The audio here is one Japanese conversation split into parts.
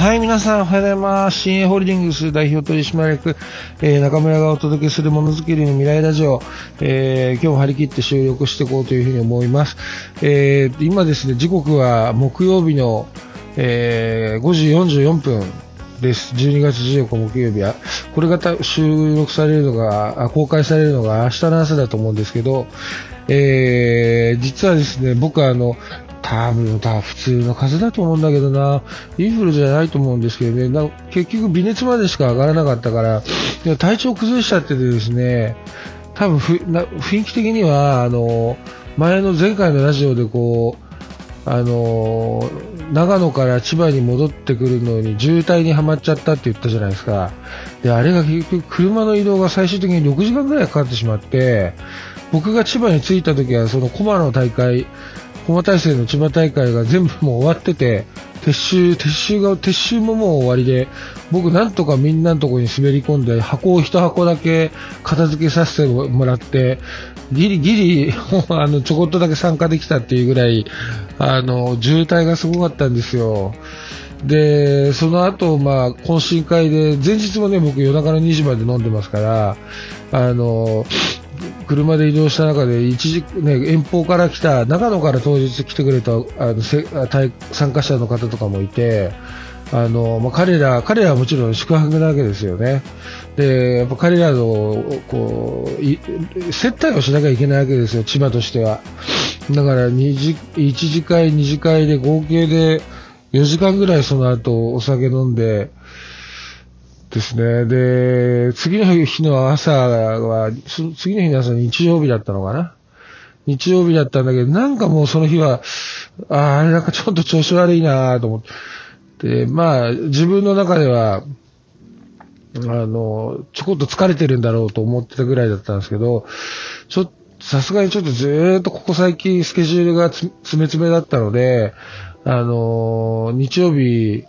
はい、皆さんおはようございます。新鋭ホールディングス代表取締役、えー、中村がお届けするものづくりの未来ラジオ、えー、今日も張り切って収録していこうというふうに思います。えー、今ですね、時刻は木曜日の、え、5時44分です。12月14日木曜日は。これが収録されるのが、公開されるのが明日の朝だと思うんですけど、えー、実はですね、僕はあの、多分、だ普通の風だと思うんだけどな、インフルじゃないと思うんですけどね、な結局微熱までしか上がらなかったから、体調崩しちゃっててですね、多分ふな雰囲気的には、あの、前の前回のラジオでこう、あの、長野から千葉に戻ってくるのに渋滞にはまっちゃったって言ったじゃないですか。で、あれが結局車の移動が最終的に6時間ぐらいかかってしまって、僕が千葉に着いた時はその駒の大会、駒大生の千葉大会が全部もう終わってて、撤収、撤収が、撤収ももう終わりで、僕なんとかみんなのとこに滑り込んで、箱を一箱だけ片付けさせてもらって、ギリギリ、あの、ちょこっとだけ参加できたっていうぐらい、あの、渋滞がすごかったんですよ。で、その後、まあ、懇親会で、前日もね、僕夜中の2時まで飲んでますから、あの、車で移動した中で一時、ね、遠方から来た長野から当日来てくれたあのせ参加者の方とかもいてあの、まあ、彼ら彼らはもちろん宿泊なわけですよね。でやっぱ彼らのこう接待をしなきゃいけないわけですよ、千葉としては。だから2時1次会、2次会で合計で4時間ぐらいその後お酒飲んで、ですね。で、次の日の朝は、次の日の朝日曜日だったのかな？日曜日だったんだけど、なんかもうその日は、ああ、あれなんかちょっと調子悪いなと思って、まあ、自分の中では、あの、ちょこっと疲れてるんだろうと思ってたぐらいだったんですけど、ちょっと、さすがにちょっとずーっとここ最近スケジュールが詰め詰めだったので、あの、日曜日、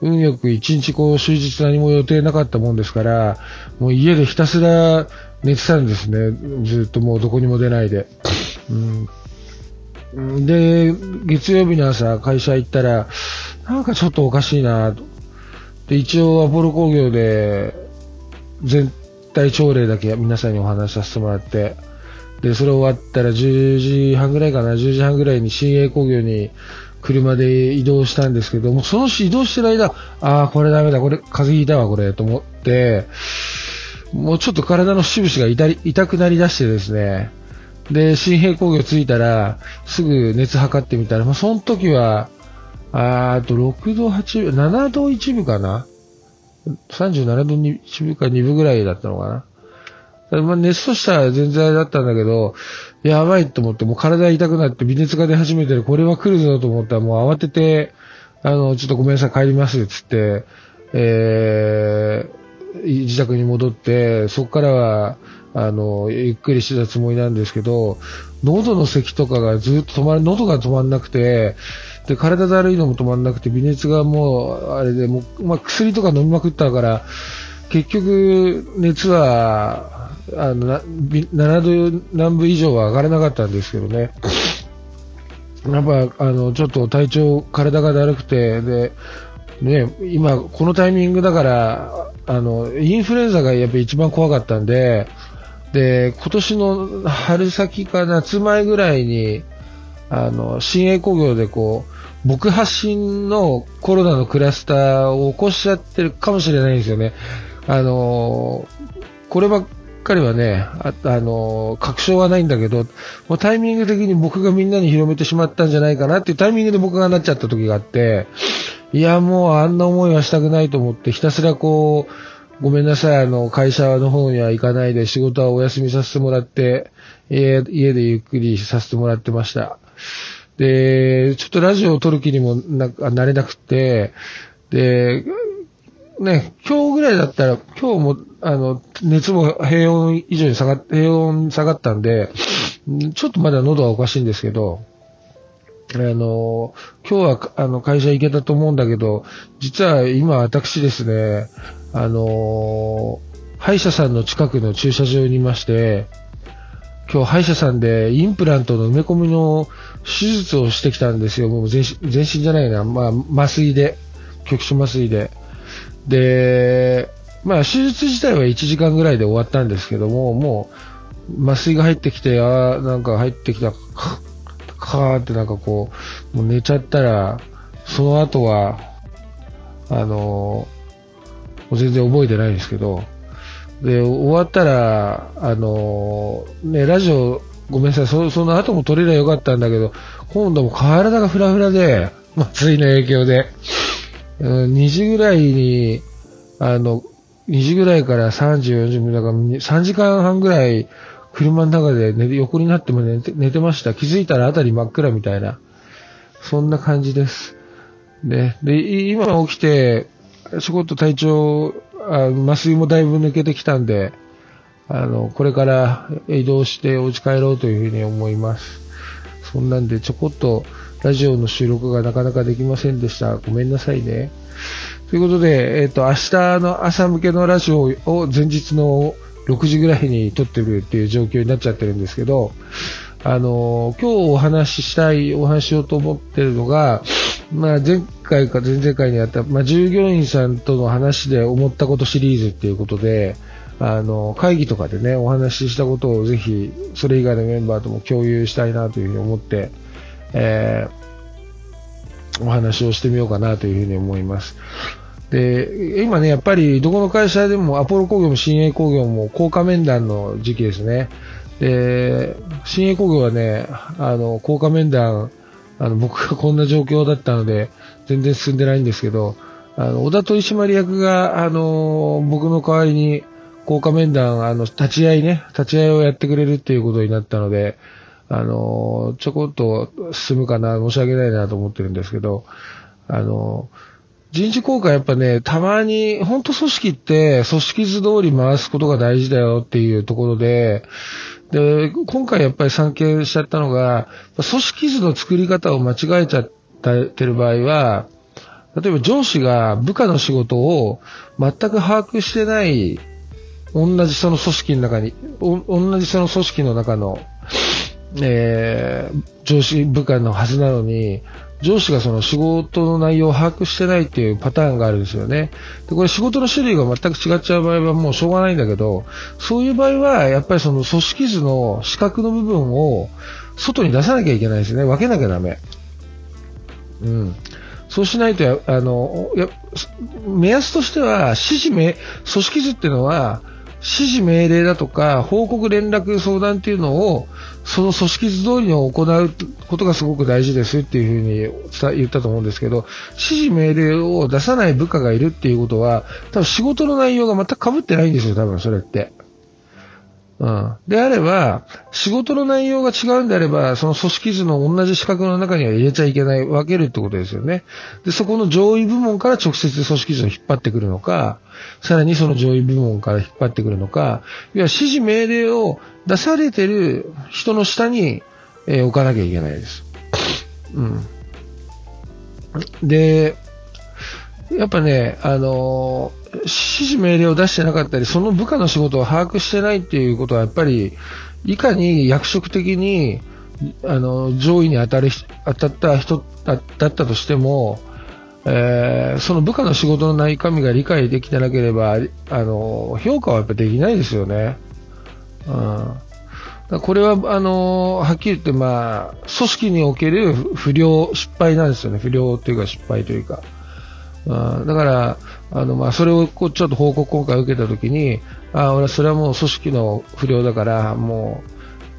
運よく一日こう終日何も予定なかったもんですから、もう家でひたすら寝てたんですね。ずっともうどこにも出ないで。うん、で、月曜日の朝会社行ったら、なんかちょっとおかしいなと。で、一応アポロ工業で全体朝礼だけ皆さんにお話しさせてもらって、で、それ終わったら10時半ぐらいかな、10時半ぐらいに新鋭工業に車で移動したんですけども、その移動してる間、ああ、これダメだ、これ、風邪ひいたわ、これ、と思って、もうちょっと体の節々が痛痛くなりだしてですね、で、新平工業着いたら、すぐ熱測ってみたら、まあ、その時は、あと6度8分、7度1分かな ?37 度1分か2分ぐらいだったのかな？まあ、熱としたら全然だったんだけど、やばいと思って、もう体痛くなって微熱が出始めてる、これは来るぞと思ったら、もう慌てて、あの、ちょっとごめんなさい、帰ります、つって、えー、自宅に戻って、そこからは、あの、ゆっくりしてたつもりなんですけど、喉の咳とかがずっと止まる、喉が止まんなくて、で、体だるいのも止まんなくて、微熱がもう、あれで、もう、まあ、薬とか飲みまくったから、結局、熱は、あの、7度南部以上は上がらなかったんですけどね。やっぱ、あの、ちょっと体調、体がだるくて、で、ね、今、このタイミングだから、あの、インフルエンザがやっぱ一番怖かったんで、で、今年の春先か夏前ぐらいに、あの、新鋭工業でこう、僕発信のコロナのクラスターを起こしちゃってるかもしれないんですよね。あの、こればっかりはね、あ、あの、確証はないんだけど、もうタイミング的に僕がみんなに広めてしまったんじゃないかなっていうタイミングで僕がなっちゃった時があって、いや、もうあんな思いはしたくないと思って、ひたすらこう、ごめんなさい、あの、会社の方には行かないで仕事はお休みさせてもらって、家家でゆっくりさせてもらってました。で、ちょっとラジオを撮る気にもななれなくて、で、ね、今日ぐらいだったら、今日も、あの、熱も平温以上に下がっ、平温下がったんで、ちょっとまだ喉はおかしいんですけど、あの、今日は、あの、会社行けたと思うんだけど、実は今私ですね、あの、歯医者さんの近くの駐車場にいまして、今日歯医者さんでインプラントの埋め込みの手術をしてきたんですよ。もう全身全身じゃないな、まあ、麻酔で。局所麻酔で。で、まあ、手術自体は1時間ぐらいで終わったんですけども、もう、麻酔が入ってきて、ああ、なんか入ってきた、かーってなんかこう、もう寝ちゃったら、その後は、あのー、全然覚えてないんですけど、で、終わったら、あのー、ね、ラジオ、ごめんなさい、そその後も撮れればよかったんだけど、今度も体がフラフラで、麻酔の影響で、2時ぐらいに、あの、2時ぐらいから3時、40分だから3時間半ぐらい車の中で寝横になっても寝て寝てました。気づいたら辺り真っ暗みたいな。そんな感じです。で、で今起きて、ちょこっと体調、あ麻酔もだいぶ抜けてきたんで、あの、これから移動してお家帰ろうというふうに思います。そんなんでちょこっとラジオの収録がなかなかできませんでした。ごめんなさいね。ということで、えっ、ー、と、明日の朝向けのラジオを前日の6時ぐらいに撮ってるっていう状況になっちゃってるんですけど、あの今日お話ししたい、お話ししようと思ってるのが、まあ、前回か前々回にあった、まあ、従業員さんとの話で思ったことシリーズっていうことで、あの、会議とかでね、お話ししたことをぜひ、それ以外のメンバーとも共有したいなというふうに思って、えー、お話をしてみようかなというふうに思います。で、今ね、やっぱりどこの会社でもアポロ工業も新鋭工業も高価面談の時期ですね。で、新鋭工業はね、あの、高価面談、あの、僕がこんな状況だったので、全然進んでないんですけど、あの、小田取締役が、あの、僕の代わりに、高価面談、あの、立ち会いね、立ち会いをやってくれるっていうことになったので、あの、ちょこっと進むかな、申し訳ないなと思ってるんですけど、あの、人事効果やっぱね、たまに、本当組織って組織図通り回すことが大事だよっていうところで、で、今回やっぱり参見しちゃったのが、組織図の作り方を間違えちゃってる場合は、例えば上司が部下の仕事を全く把握してない、同じその組織の中に、同じその組織の中のえー、上司部下のはずなのに、上司がその仕事の内容を把握してないっていうパターンがあるんですよね。で、これ仕事の種類が全く違っちゃう場合はもうしょうがないんだけど、そういう場合はやっぱりその組織図の資格の部分を外に出さなきゃいけないですね。分けなきゃダメ。うん。そうしないと、あの、や目安としては、指示名、組織図っていうのは、指示命令だとか、報告連絡相談っていうのを、その組織図通りに行うことがすごく大事ですっていうふうに言ったと思うんですけど、指示命令を出さない部下がいるっていうことは、多分仕事の内容が全く被ってないんですよ、多分それって。うん。であれば、仕事の内容が違うんであれば、その組織図の同じ資格の中には入れちゃいけない、分けるってことですよね。で、そこの上位部門から直接組織図を引っ張ってくるのか、さらにその上位部門から引っ張ってくるのか、要は指示命令を出されてる人の下に、えー、置かなきゃいけないです。うん。で、やっぱね、あのー指示命令を出してなかったり、その部下の仕事を把握してないっていうことは、やっぱり、いかに役職的に、あの、上位に当たる、当たった人だったとしても、えー、その部下の仕事の中身が理解できてなければ、あの、評価はやっぱできないですよね。うん。これは、あの、はっきり言って、まあ、組織における不良、失敗なんですよね。不良というか失敗というか。うん、だから、あの、まあ、それをこうちょっと報告今回受けたときに、あ俺はそれはもう組織の不良だから、も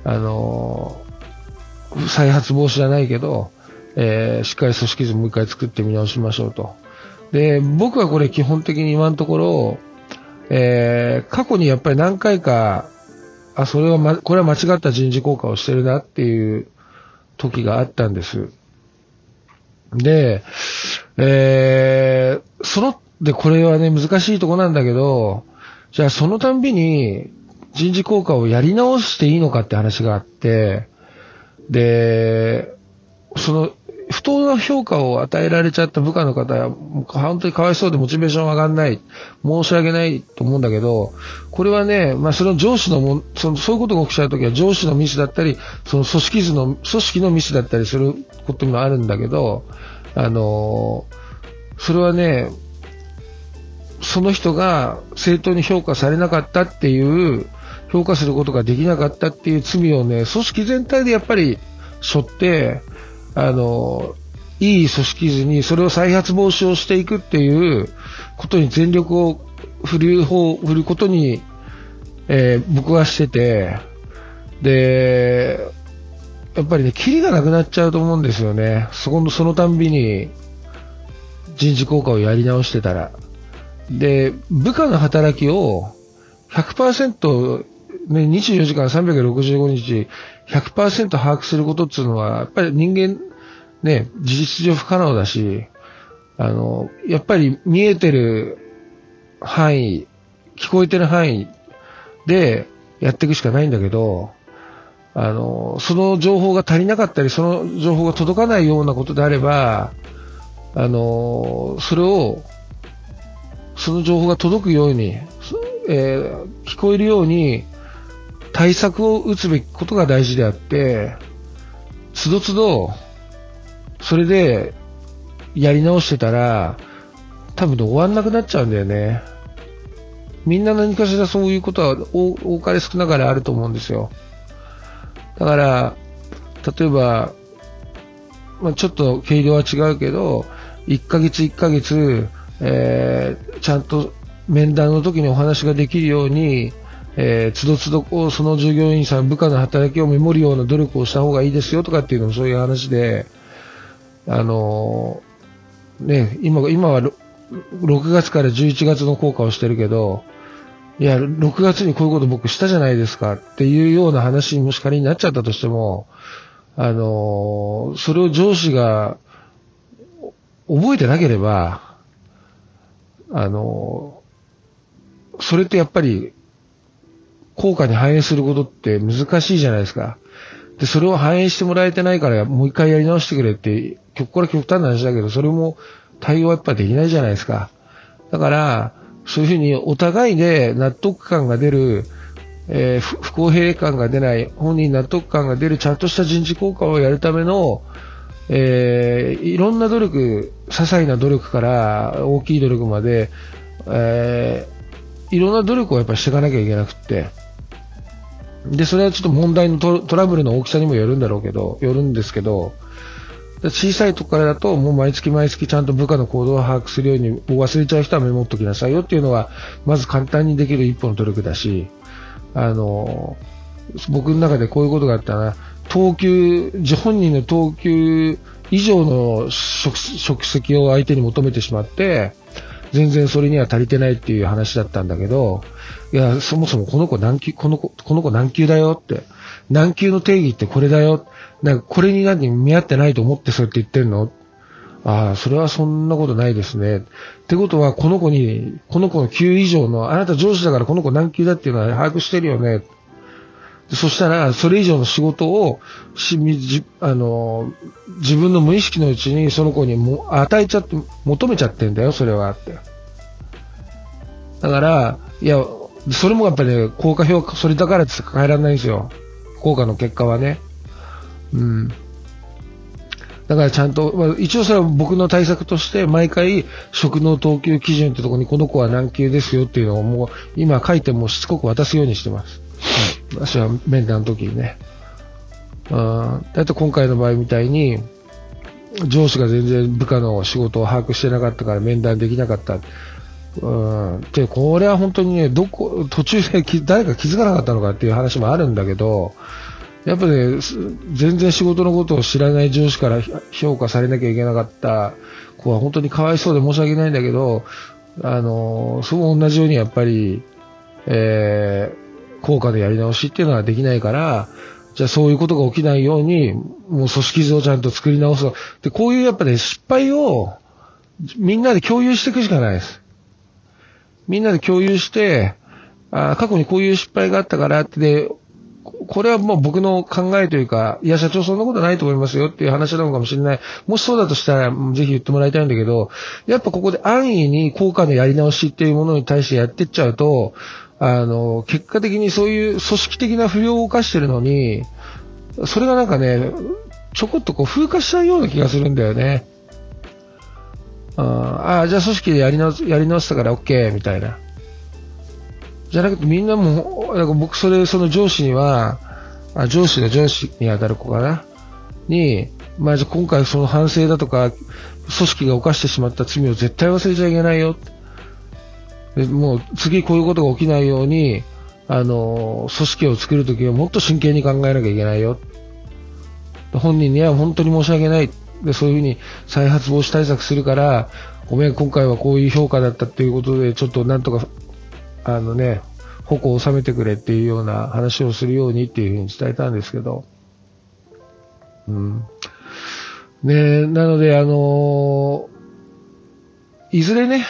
う、あの、再発防止じゃないけど、えー、しっかり組織図もう一回作ってみ直しましょうと。で、僕はこれ基本的に今のところ、えー、過去にやっぱり何回か、あ、それはま、これは間違った人事効果をしてるなっていう時があったんです。で、えー、その、で、これはね、難しいとこなんだけど、じゃあそのたんびに人事効果をやり直していいのかって話があって、で、その、不当な評価を与えられちゃった部下の方は、本当にかわいそうでモチベーション上がんない。申し訳ないと思うんだけど、これはね、まあその上司のも、そのそういうことが起きちゃうときは上司のミスだったり、その組織図の、組織のミスだったりすることもあるんだけど、あのそれはね、その人が正当に評価されなかったっていう、評価することができなかったっていう罪をね、組織全体でやっぱり背負って、あの、いい組織図にそれを再発防止をしていくっていうことに全力を振る方、振ることに、えー、僕はしてて、で、やっぱりね、キリがなくなっちゃうと思うんですよね。そこの、そのたんびに人事効果をやり直してたら。で、部下の働きを100%、ね、24時間365日100%把握することっていうのは、やっぱり人間、ね、事実上不可能だし、あの、やっぱり見えてる範囲、聞こえてる範囲でやっていくしかないんだけど、あの、その情報が足りなかったり、その情報が届かないようなことであれば、あの、それを、その情報が届くように、えー、聞こえるように対策を打つべきことが大事であって、つどつど、それでやり直してたら、多分終わんなくなっちゃうんだよね。みんな何かしらそういうことは多かれ少なかれあると思うんですよ。だから、例えば、まあ、ちょっと軽量は違うけど、1ヶ月1ヶ月、えー、ちゃんと面談の時にお話ができるように、えー、つどつどその従業員さん、部下の働きをメモるような努力をした方がいいですよとかっていうのもそういう話で、あのー、ね、今、今は6月から11月の効果をしてるけど、いや、6月にこういうこと僕したじゃないですかっていうような話にもし仮になっちゃったとしても、あの、それを上司が覚えてなければ、あの、それってやっぱり効果に反映することって難しいじゃないですか。で、それを反映してもらえてないからもう一回やり直してくれって、極から極端な話だけど、それも対応はやっぱできないじゃないですか。だから、そういうふうにお互いで納得感が出る、えー、不公平感が出ない、本人納得感が出るちゃんとした人事効果をやるための、えー、いろんな努力、些細な努力から大きい努力まで、えー、いろんな努力をやっぱしていかなきゃいけなくって、で、それはちょっと問題のトラブルの大きさにもよるんだろうけど、よるんですけど、小さいとこからだと、もう毎月毎月ちゃんと部下の行動を把握するように、忘れちゃう人はメモっときなさいよっていうのが、まず簡単にできる一歩の努力だし、あの、僕の中でこういうことがあったな、等級、本人の等級以上の職責を相手に求めてしまって、全然それには足りてないっていう話だったんだけど、いや、そもそもこの子何級、この子、この子何級だよって、何級の定義ってこれだよ。なんかこれに何に見合ってないと思ってそうやって言ってんのああ、それはそんなことないですね。ってことは、この子に、この子の級以上の、あなた上司だからこの子何級だっていうのは把握してるよね。そしたら、それ以上の仕事をしみじあの、自分の無意識のうちにその子にも与えちゃって、求めちゃってんだよ、それはって。だから、いや、それもやっぱり、ね、効果評価、それだからって変えられないんですよ。効果の結果はね。うん。だからちゃんと、まあ、一応それは僕の対策として、毎回、職能等級基準ってとこに、この子は何級ですよっていうのをもう、今書いてもしつこく渡すようにしてます。私は面談の時にね。あだって今回の場合みたいに、上司が全然部下の仕事を把握してなかったから面談できなかった。うん。で、これは本当にね、どこ、途中で誰か気づかなかったのかっていう話もあるんだけど、やっぱね、全然仕事のことを知らない上司から評価されなきゃいけなかった子は本当にかわいそうで申し訳ないんだけど、あの、そう同じようにやっぱり、えー、効果でやり直しっていうのはできないから、じゃあそういうことが起きないように、もう組織図をちゃんと作り直す。で、こういうやっぱね、失敗をみんなで共有していくしかないです。みんなで共有して、あ過去にこういう失敗があったからって、で、これはもう僕の考えというか、いや、社長そんなことないと思いますよっていう話なのかもしれない。もしそうだとしたら、ぜひ言ってもらいたいんだけど、やっぱここで安易に効果のやり直しっていうものに対してやってっちゃうと、あの、結果的にそういう組織的な不良を犯してるのに、それがなんかね、ちょこっとこう風化しちゃうような気がするんだよね。ああ、じゃあ組織でやり直す、やり直したから OK みたいな。じゃなくてみんなも、なんか僕それ、その上司には、あ上司の上司に当たる子かなに、まあ、じゃ今回その反省だとか、組織が犯してしまった罪を絶対忘れちゃいけないよ。もう次こういうことが起きないように、あの、組織を作るときはもっと真剣に考えなきゃいけないよ。本人には本当に申し訳ない。で、そういうふうに再発防止対策するから、ごめん、今回はこういう評価だったっていうことで、ちょっとなんとか、あのね、矛を収めてくれっていうような話をするようにっていうふうに伝えたんですけど、うん。ねなので、あのいずれね、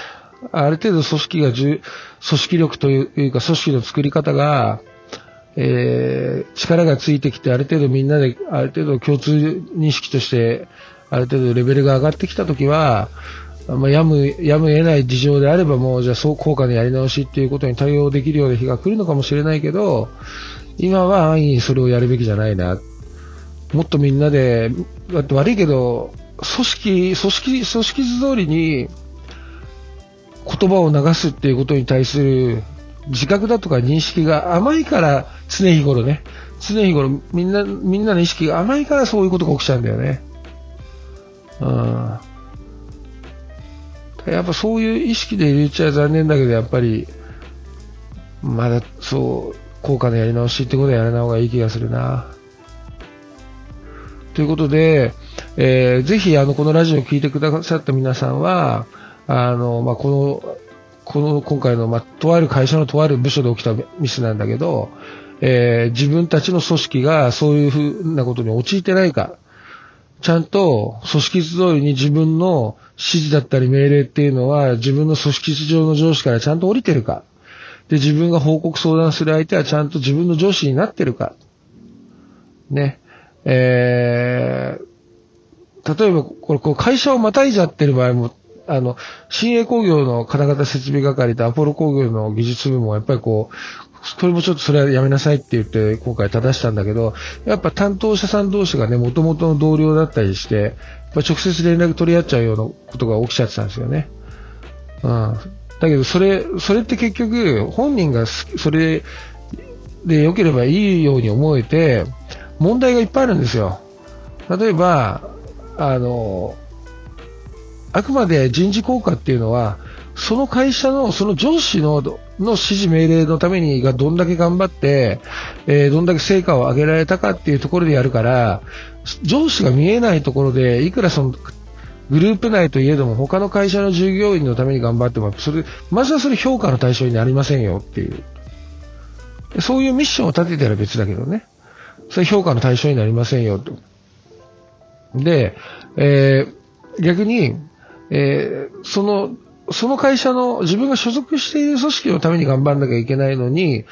ある程度組織が組織力というか組織の作り方が、えー、力がついてきて、ある程度みんなで、ある程度共通認識として、ある程度レベルが上がってきたときは、まあ、やむ、やむ得ない事情であればもう、じゃあ、そう効果のやり直しっていうことに対応できるような日が来るのかもしれないけど、今は安易にそれをやるべきじゃないな。もっとみんなで、だって悪いけど、組織、組織、組織図通りに言葉を流すっていうことに対する自覚だとか認識が甘いから常日頃ね、常日頃みんな、みんなの意識が甘いからそういうことが起きちゃうんだよね。うん。やっぱそういう意識で言っちゃ残念だけど、やっぱり、まだそう、効果のやり直しってことはやらない方がいい気がするな。ということで、えー、ぜひあのこのラジオを聴いてくださった皆さんは、あの、まあ、この、この今回の、まあ、とある会社のとある部署で起きたミスなんだけど、えー、自分たちの組織がそういうふうなことに陥ってないか、ちゃんと組織図通りに自分の指示だったり命令っていうのは自分の組織図上の上司からちゃんと降りてるか。で、自分が報告相談する相手はちゃんと自分の上司になってるか。ね。えー、例えば、これ、こう会社をまたいじゃってる場合も、あの、新鋭工業の金型設備係とアポロ工業の技術部もやっぱりこう、これもちょっとそれはやめなさいって言って今回正したんだけど、やっぱ担当者さん同士がね、元々の同僚だったりして、直接連絡取り合っちゃうようなことが起きちゃってたんですよね。うん。だけど、それ、それって結局、本人がそれで良ければいいように思えて、問題がいっぱいあるんですよ。例えば、あの、あくまで人事効果っていうのは、その会社の、その上司のの指示命令のためにがどんだけ頑張って、えー、どんだけ成果を上げられたかっていうところでやるから、上司が見えないところで、いくらその、グループ内といえども他の会社の従業員のために頑張っても、それ、まずはそれ評価の対象になりませんよっていう。そういうミッションを立てたら別だけどね。それ評価の対象になりませんよと。で、えー、逆に、えー、その、その会社の自分が所属している組織のために頑張んなきゃいけないのに、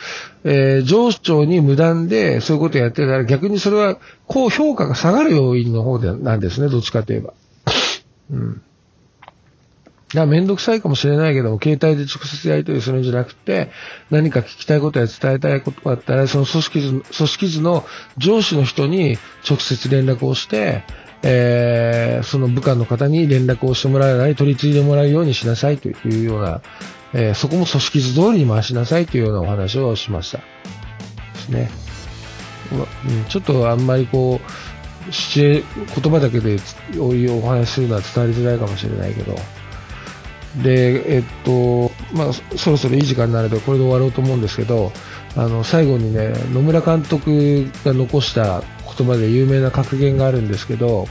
えー、上長に無断でそういうことをやってたら逆にそれは高評価が下がる要因の方でなんですね、どっちかといえば。うん。いや、めんどくさいかもしれないけども、携帯で直接やり取りするんじゃなくて、何か聞きたいことや伝えたいことがあったら、その組織図、組織図の上司の人に直接連絡をして、えー、その部下の方に連絡をしてもらえない、取り継いでもらうようにしなさいというような、えー、そこも組織図通りに回しなさいというようなお話をしました。ですね。うん、ちょっとあんまりこう、言葉だけでおお話しするのは伝わりづらいかもしれないけど、で、えっと、まあ、そろそろいい時間になるので、これで終わろうと思うんですけど、あの、最後にね、野村監督が残した言葉で有名な格言があるんですけど、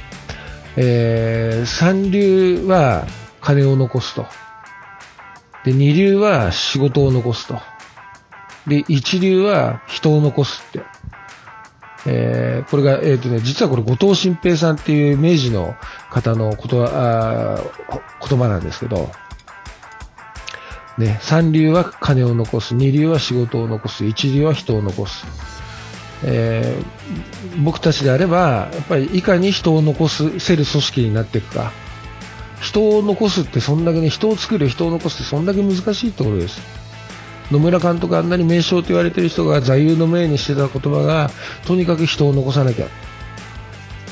えー、三流は金を残すと。で、二流は仕事を残すと。で、一流は人を残すって。えー、これが、えっ、ー、とね、実はこれ後藤新平さんっていう明治の方のことあ言葉なんですけど、ね、三流は金を残す、二流は仕事を残す、一流は人を残す。えー、僕たちであれば、やっぱりいかに人を残すせる組織になっていくか。人を残すってそんだけね、人を作る、人を残すってそんだけ難しいところです。野村監督あんなに名将と言われてる人が座右の銘にしてた言葉が、とにかく人を残さなきゃ。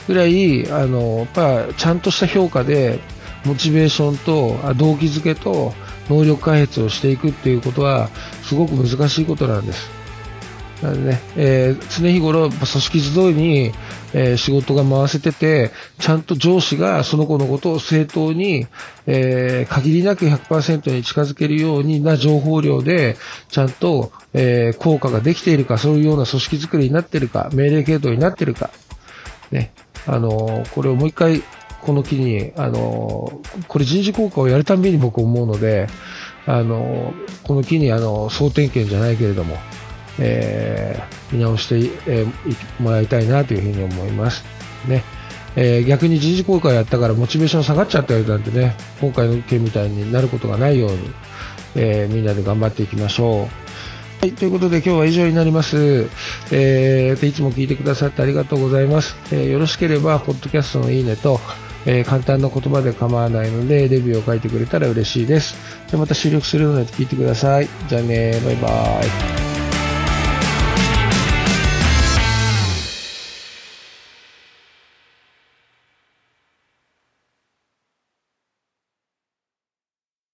ぐらい、あの、やっぱちゃんとした評価で、モチベーションと動機づけと能力開発をしていくっていうことはすごく難しいことなんです。なのでね、えー、常日頃、組織図通りに、えー、仕事が回せてて、ちゃんと上司がその子のことを正当に、えー、限りなく100%に近づけるようにな情報量で、ちゃんと、えー、効果ができているか、そういうような組織づくりになっているか、命令系統になっているか、ね、あのこれをもう一回、この機に、あのこれ人事効果をやるたびに僕思うので、あのこの機に、あの総点検じゃないけれども、えー、見直して、えー、もらいたいなというふうに思います。ね。えー、逆に人事公開やったからモチベーション下がっちゃったよなんてね、今回の件みたいになることがないように、え、みんなで頑張っていきましょう。はい、ということで今日は以上になります。えー、いつも聞いてくださってありがとうございます。えー、よろしければ、ポッドキャストのいいねと、えー、簡単な言葉で構わないので、レビューを書いてくれたら嬉しいです。じゃまた収録するので聞いてください。じゃあね、バイバーイ。